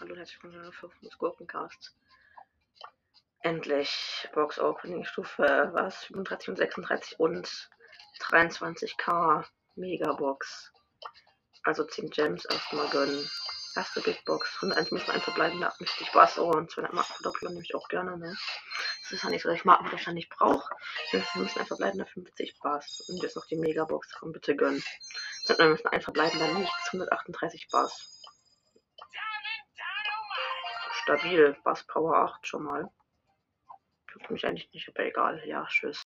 Hallo, herzlich willkommen zu des Gurkencast. Endlich Box Opening Stufe was 35 und 36 und 23k Megabox. Also 10 Gems erstmal gönnen. Erste Big Box. 101 müssen einfach bleiben, 58 Bass oh, und 200 Markenverdoppelung nehme ich auch gerne, ne? Das ist ja nicht so, dass ich Markenverdoppelung nicht brauche. Wir müssen einfach bleiben, 50 Bass. Und jetzt noch die Megabox. Komm, bitte gönnen. Wir müssen einfach bleiben, dann nichts. 138 Bass. Stabil. Bass Power 8 schon mal. Tut mich eigentlich nicht, aber egal. Ja, tschüss.